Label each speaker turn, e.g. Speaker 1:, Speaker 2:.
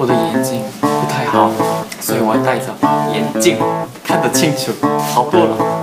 Speaker 1: 我的眼睛不太好，所以我戴着眼镜看得清楚好多了。